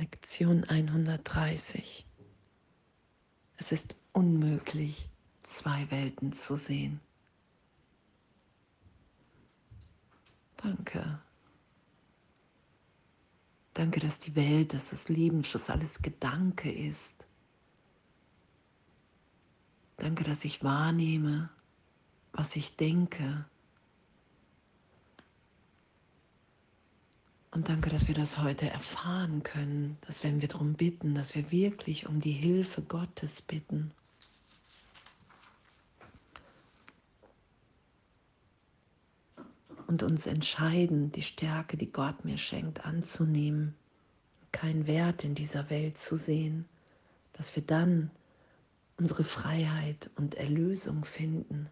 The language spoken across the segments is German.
Lektion 130. Es ist unmöglich, zwei Welten zu sehen. Danke. Danke, dass die Welt, dass das Leben, dass alles Gedanke ist. Danke, dass ich wahrnehme, was ich denke. Und danke, dass wir das heute erfahren können, dass wenn wir darum bitten, dass wir wirklich um die Hilfe Gottes bitten. Und uns entscheiden, die Stärke, die Gott mir schenkt, anzunehmen, keinen Wert in dieser Welt zu sehen, dass wir dann unsere Freiheit und Erlösung finden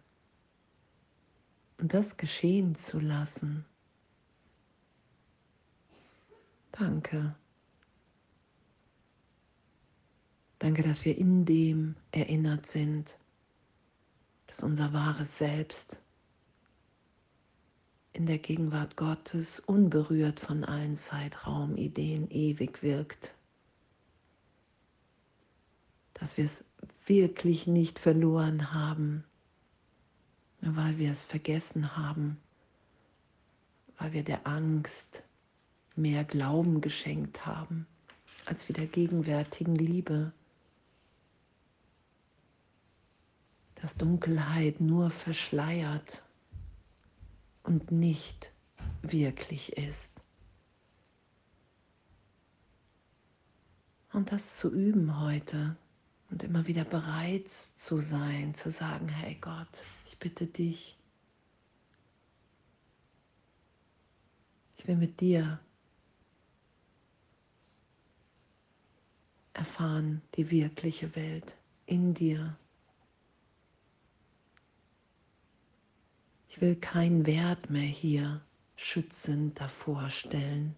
und das geschehen zu lassen. Danke. Danke, dass wir in dem erinnert sind, dass unser wahres Selbst in der Gegenwart Gottes unberührt von allen Zeitraumideen ewig wirkt. Dass wir es wirklich nicht verloren haben, nur weil wir es vergessen haben, weil wir der Angst mehr Glauben geschenkt haben als wir der gegenwärtigen Liebe. Dass Dunkelheit nur verschleiert und nicht wirklich ist. Und das zu üben heute und immer wieder bereit zu sein, zu sagen, hey Gott, ich bitte dich, ich will mit dir erfahren die wirkliche Welt in dir. Ich will keinen Wert mehr hier schützend davor stellen.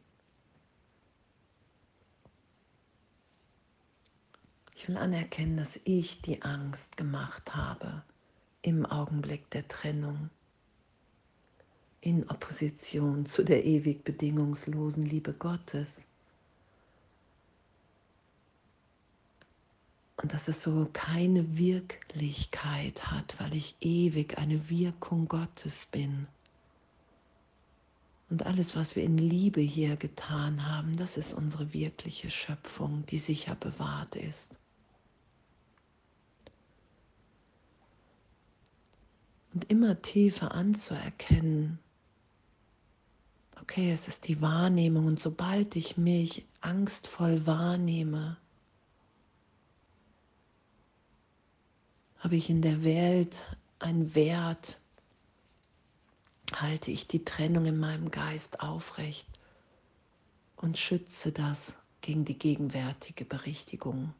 Ich will anerkennen, dass ich die Angst gemacht habe im Augenblick der Trennung, in Opposition zu der ewig bedingungslosen Liebe Gottes. Und dass es so keine Wirklichkeit hat, weil ich ewig eine Wirkung Gottes bin. Und alles, was wir in Liebe hier getan haben, das ist unsere wirkliche Schöpfung, die sicher bewahrt ist. Und immer tiefer anzuerkennen, okay, es ist die Wahrnehmung und sobald ich mich angstvoll wahrnehme, Habe ich in der Welt einen Wert? Halte ich die Trennung in meinem Geist aufrecht und schütze das gegen die gegenwärtige Berichtigung?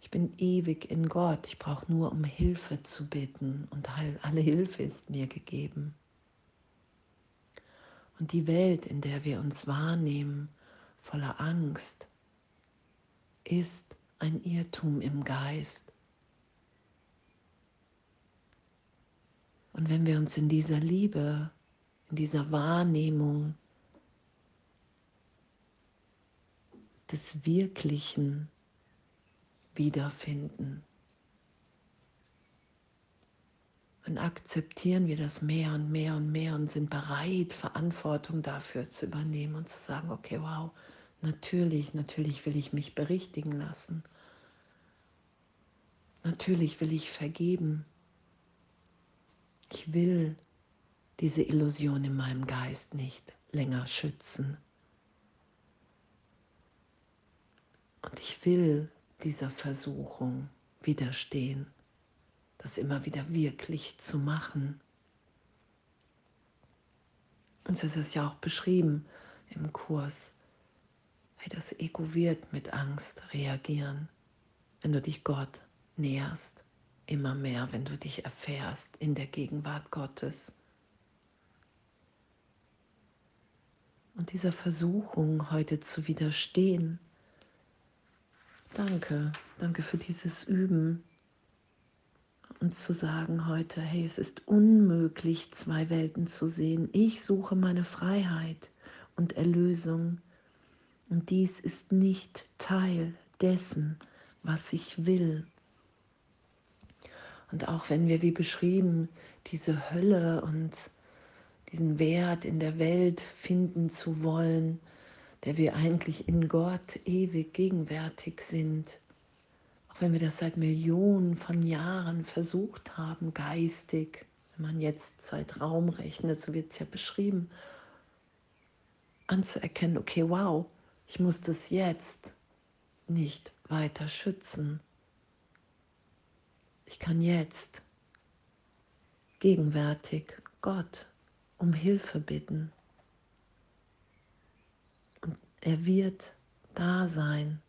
Ich bin ewig in Gott. Ich brauche nur um Hilfe zu bitten und alle Hilfe ist mir gegeben. Und die Welt, in der wir uns wahrnehmen, voller Angst, ist ein Irrtum im Geist. Und wenn wir uns in dieser Liebe, in dieser Wahrnehmung des Wirklichen wiederfinden, dann akzeptieren wir das mehr und mehr und mehr und sind bereit, Verantwortung dafür zu übernehmen und zu sagen, okay, wow, Natürlich, natürlich will ich mich berichtigen lassen. Natürlich will ich vergeben. Ich will diese Illusion in meinem Geist nicht länger schützen. Und ich will dieser Versuchung widerstehen, das immer wieder wirklich zu machen. Und so ist es ja auch beschrieben im Kurs Hey, das Ego wird mit Angst reagieren, wenn du dich Gott näherst, immer mehr, wenn du dich erfährst in der Gegenwart Gottes. Und dieser Versuchung heute zu widerstehen, danke, danke für dieses Üben und zu sagen heute, hey, es ist unmöglich, zwei Welten zu sehen. Ich suche meine Freiheit und Erlösung Und dies ist nicht Teil dessen, was ich will. Und auch wenn wir, wie beschrieben, diese Hölle und diesen Wert in der Welt finden zu wollen, der wir eigentlich in Gott ewig gegenwärtig sind, auch wenn wir das seit Millionen von Jahren versucht haben, geistig, wenn man jetzt Zeitraum rechnet, so wird es ja beschrieben, anzuerkennen, okay, wow, ich muss das jetzt nicht weiter schützen. Ich kann jetzt gegenwärtig Gott um Hilfe bitten. Und er wird da sein.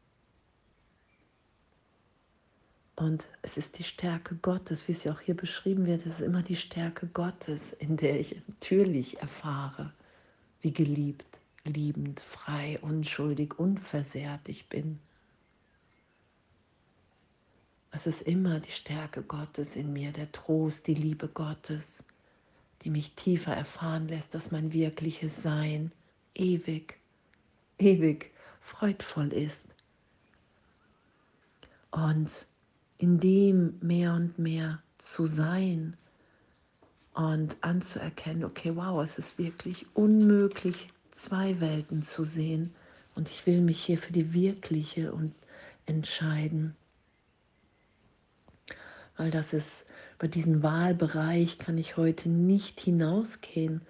Und es ist die Stärke Gottes, wie es ja auch hier beschrieben wird, es ist immer die Stärke Gottes, in der ich natürlich erfahre, wie geliebt, liebend, frei, unschuldig, unversehrt ich bin. Es ist immer die Stärke Gottes in mir, der Trost, die Liebe Gottes, die mich tiefer erfahren lässt, dass mein wirkliches Sein ewig, ewig freudvoll ist. Und in dem mehr und mehr zu sein und anzuerkennen, okay, wow, es ist wirklich unmöglich, zwei Welten zu sehen und ich will mich hier für die wirkliche und entscheiden. Weil das ist, über diesen Wahlbereich kann ich heute nicht hinausgehen.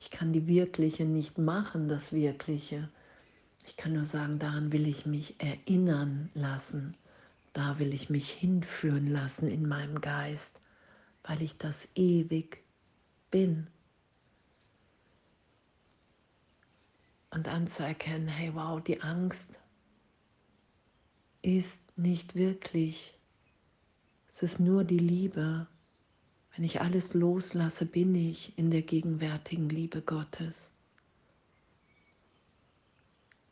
Ich kann die Wirkliche nicht machen, das Wirkliche. Ich kann nur sagen, daran will ich mich erinnern lassen. Da will ich mich hinführen lassen in meinem Geist, weil ich das ewig bin. Und anzuerkennen, hey wow, die Angst ist nicht wirklich. Es ist nur die Liebe. Wenn ich alles loslasse, bin ich in der gegenwärtigen Liebe Gottes.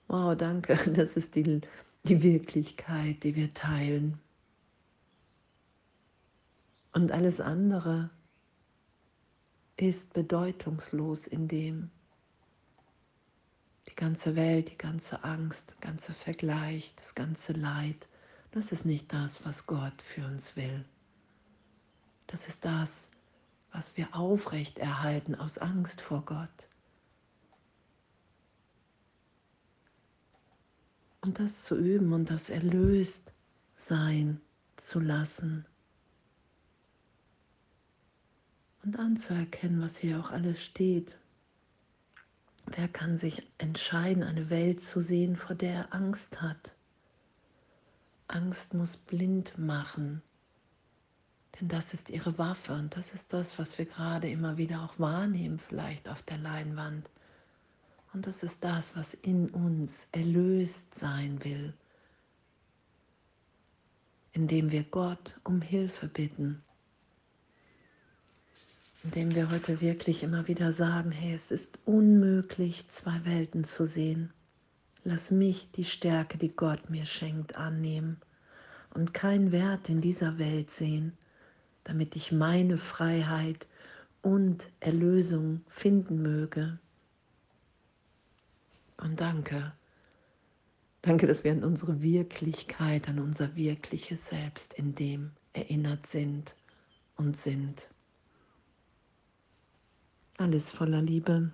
Wow, danke. Das ist die die Wirklichkeit, die wir teilen. Und alles andere ist bedeutungslos in dem. Die ganze Welt, die ganze Angst, der ganze Vergleich, das ganze Leid, das ist nicht das, was Gott für uns will. Das ist das, was wir aufrecht erhalten aus Angst vor Gott. Und das zu üben und das erlöst sein zu lassen. Und anzuerkennen, was hier auch alles steht. Wer kann sich entscheiden, eine Welt zu sehen, vor der er Angst hat? Angst muss blind machen, denn das ist ihre Waffe und das ist das, was wir gerade immer wieder auch wahrnehmen, vielleicht auf der Leinwand. Und das ist das, was in uns erlöst sein will, indem wir Gott um Hilfe bitten, indem wir heute wirklich immer wieder sagen, hey, es ist unmöglich, zwei Welten zu sehen. Lass mich die Stärke, die Gott mir schenkt, annehmen und keinen Wert in dieser Welt sehen, damit ich meine Freiheit und Erlösung finden möge. Und danke. Danke, dass wir an unsere Wirklichkeit, an unser wirkliches Selbst in dem erinnert sind und sind. Alles voller Liebe.